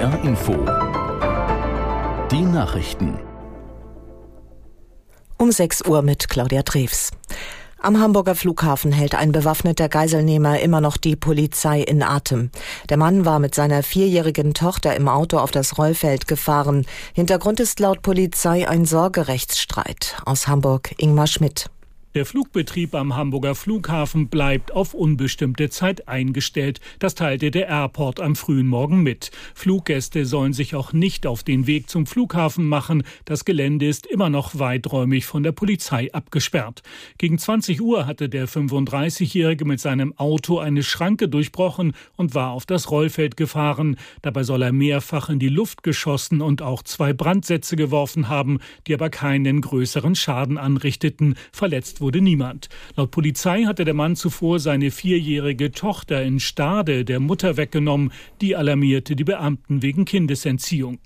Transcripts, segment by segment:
NDR Info. Die Nachrichten. Um 6 Uhr mit Claudia Drews. Am Hamburger Flughafen hält ein bewaffneter Geiselnehmer immer noch die Polizei in Atem. Der Mann war mit seiner vierjährigen Tochter im Auto auf das Rollfeld gefahren. Hintergrund ist laut Polizei ein Sorgerechtsstreit. Aus Hamburg Ingmar Schmidt. Der Flugbetrieb am Hamburger Flughafen bleibt auf unbestimmte Zeit eingestellt. Das teilte der Airport am frühen Morgen mit. Fluggäste sollen sich auch nicht auf den Weg zum Flughafen machen. Das Gelände ist immer noch weiträumig von der Polizei abgesperrt. Gegen 20 Uhr hatte der 35-Jährige mit seinem Auto eine Schranke durchbrochen und war auf das Rollfeld gefahren. Dabei soll er mehrfach in die Luft geschossen und auch zwei Brandsätze geworfen haben, die aber keinen größeren Schaden anrichteten. Verletzt wurde niemand. Laut Polizei hatte der Mann zuvor seine vierjährige Tochter in Stade der Mutter weggenommen. Die alarmierte die Beamten wegen Kindesentziehung.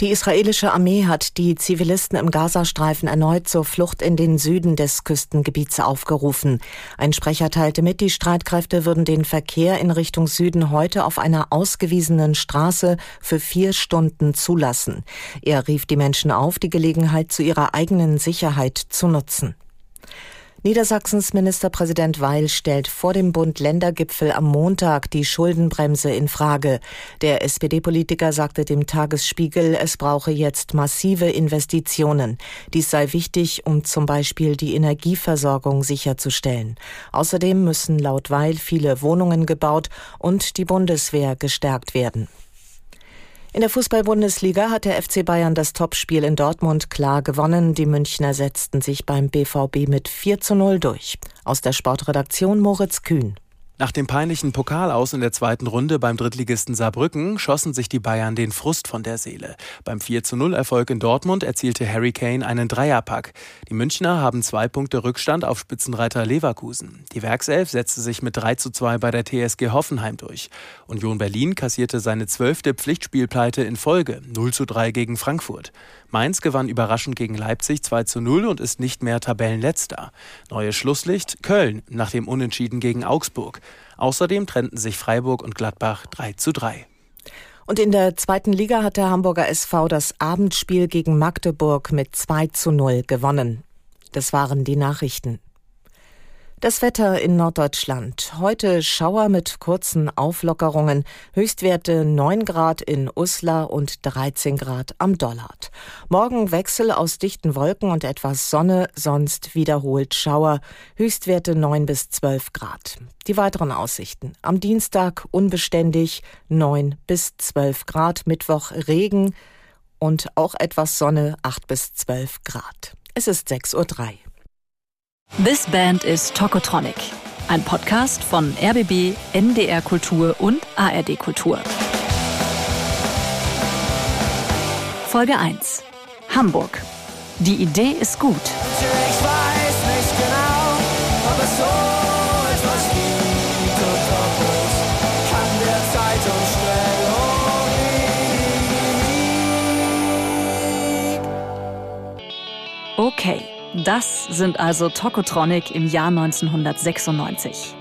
Die israelische Armee hat die Zivilisten im Gazastreifen erneut zur Flucht in den Süden des Küstengebiets aufgerufen. Ein Sprecher teilte mit, die Streitkräfte würden den Verkehr in Richtung Süden heute auf einer ausgewiesenen Straße für vier Stunden zulassen. Er rief die Menschen auf, die Gelegenheit zu ihrer eigenen Sicherheit zu nutzen. Niedersachsens Ministerpräsident Weil stellt vor dem Bund-Länder-Gipfel am Montag die Schuldenbremse in Frage. Der SPD-Politiker sagte dem Tagesspiegel, es brauche jetzt massive Investitionen. Dies sei wichtig, um zum Beispiel die Energieversorgung sicherzustellen. Außerdem müssen laut Weil viele Wohnungen gebaut und die Bundeswehr gestärkt werden. In der Fußball-Bundesliga hat der FC Bayern das Topspiel in Dortmund klar gewonnen. Die Münchner setzten sich beim BVB mit 4 zu 0 durch. Aus der Sportredaktion Moritz Kühn. Nach dem peinlichen Pokalaus in der zweiten Runde beim Drittligisten Saarbrücken schossen sich die Bayern den Frust von der Seele. Beim 4 zu 0 Erfolg in Dortmund erzielte Harry Kane einen Dreierpack. Die Münchner haben zwei Punkte Rückstand auf Spitzenreiter Leverkusen. Die Werkself setzte sich mit 3 zu 2 bei der TSG Hoffenheim durch. Union Berlin kassierte seine zwölfte Pflichtspielpleite in Folge, 0 zu 3 gegen Frankfurt. Mainz gewann überraschend gegen Leipzig 2 zu 0 und ist nicht mehr Tabellenletzter. Neue Schlusslicht Köln nach dem Unentschieden gegen Augsburg. Außerdem trennten sich Freiburg und Gladbach 3 zu 3. Und in der zweiten Liga hat der Hamburger SV das Abendspiel gegen Magdeburg mit 2 zu 0 gewonnen. Das waren die Nachrichten. Das Wetter in Norddeutschland. Heute Schauer mit kurzen Auflockerungen. Höchstwerte 9 Grad in Uslar und 13 Grad am Dollard. Morgen Wechsel aus dichten Wolken und etwas Sonne, sonst wiederholt Schauer. Höchstwerte 9 bis 12 Grad. Die weiteren Aussichten. Am Dienstag unbeständig 9 bis 12 Grad. Mittwoch Regen und auch etwas Sonne 8 bis 12 Grad. Es ist 6.03 Uhr. This Band is Tokotronic, ein Podcast von RBB, NDR Kultur und ARD Kultur. Folge 1. Hamburg. Die Idee ist gut. Genau. Okay, das sind also Tokotronic im Jahr 1996.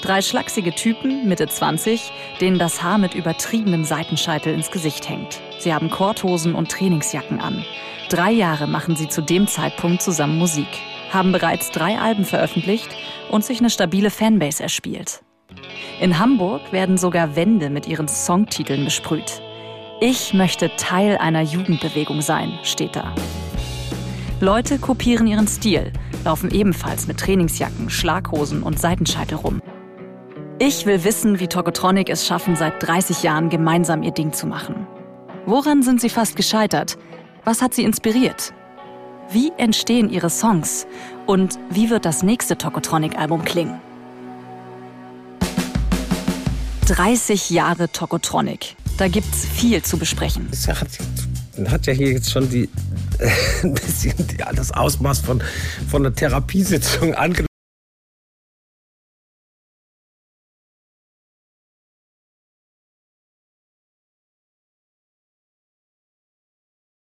Drei schlachsige Typen, Mitte 20, denen das Haar mit übertriebenem Seitenscheitel ins Gesicht hängt. Sie haben Korthosen und Trainingsjacken an. Drei Jahre machen sie zu dem Zeitpunkt zusammen Musik, haben bereits drei Alben veröffentlicht und sich eine stabile Fanbase erspielt. In Hamburg werden sogar Wände mit ihren Songtiteln besprüht. Ich möchte Teil einer Jugendbewegung sein, steht da. Leute kopieren ihren Stil, laufen ebenfalls mit Trainingsjacken, Schlaghosen und Seitenscheitel rum. Ich will wissen, wie Tokotronic es schaffen, seit 30 Jahren gemeinsam ihr Ding zu machen. Woran sind sie fast gescheitert? Was hat sie inspiriert? Wie entstehen ihre Songs? Und wie wird das nächste Tokotronic-Album klingen? 30 Jahre Tokotronic. Da gibt's viel zu besprechen. Es hat, hat ja hier jetzt schon die, ein bisschen die, das Ausmaß von, von einer Therapiesitzung angenommen.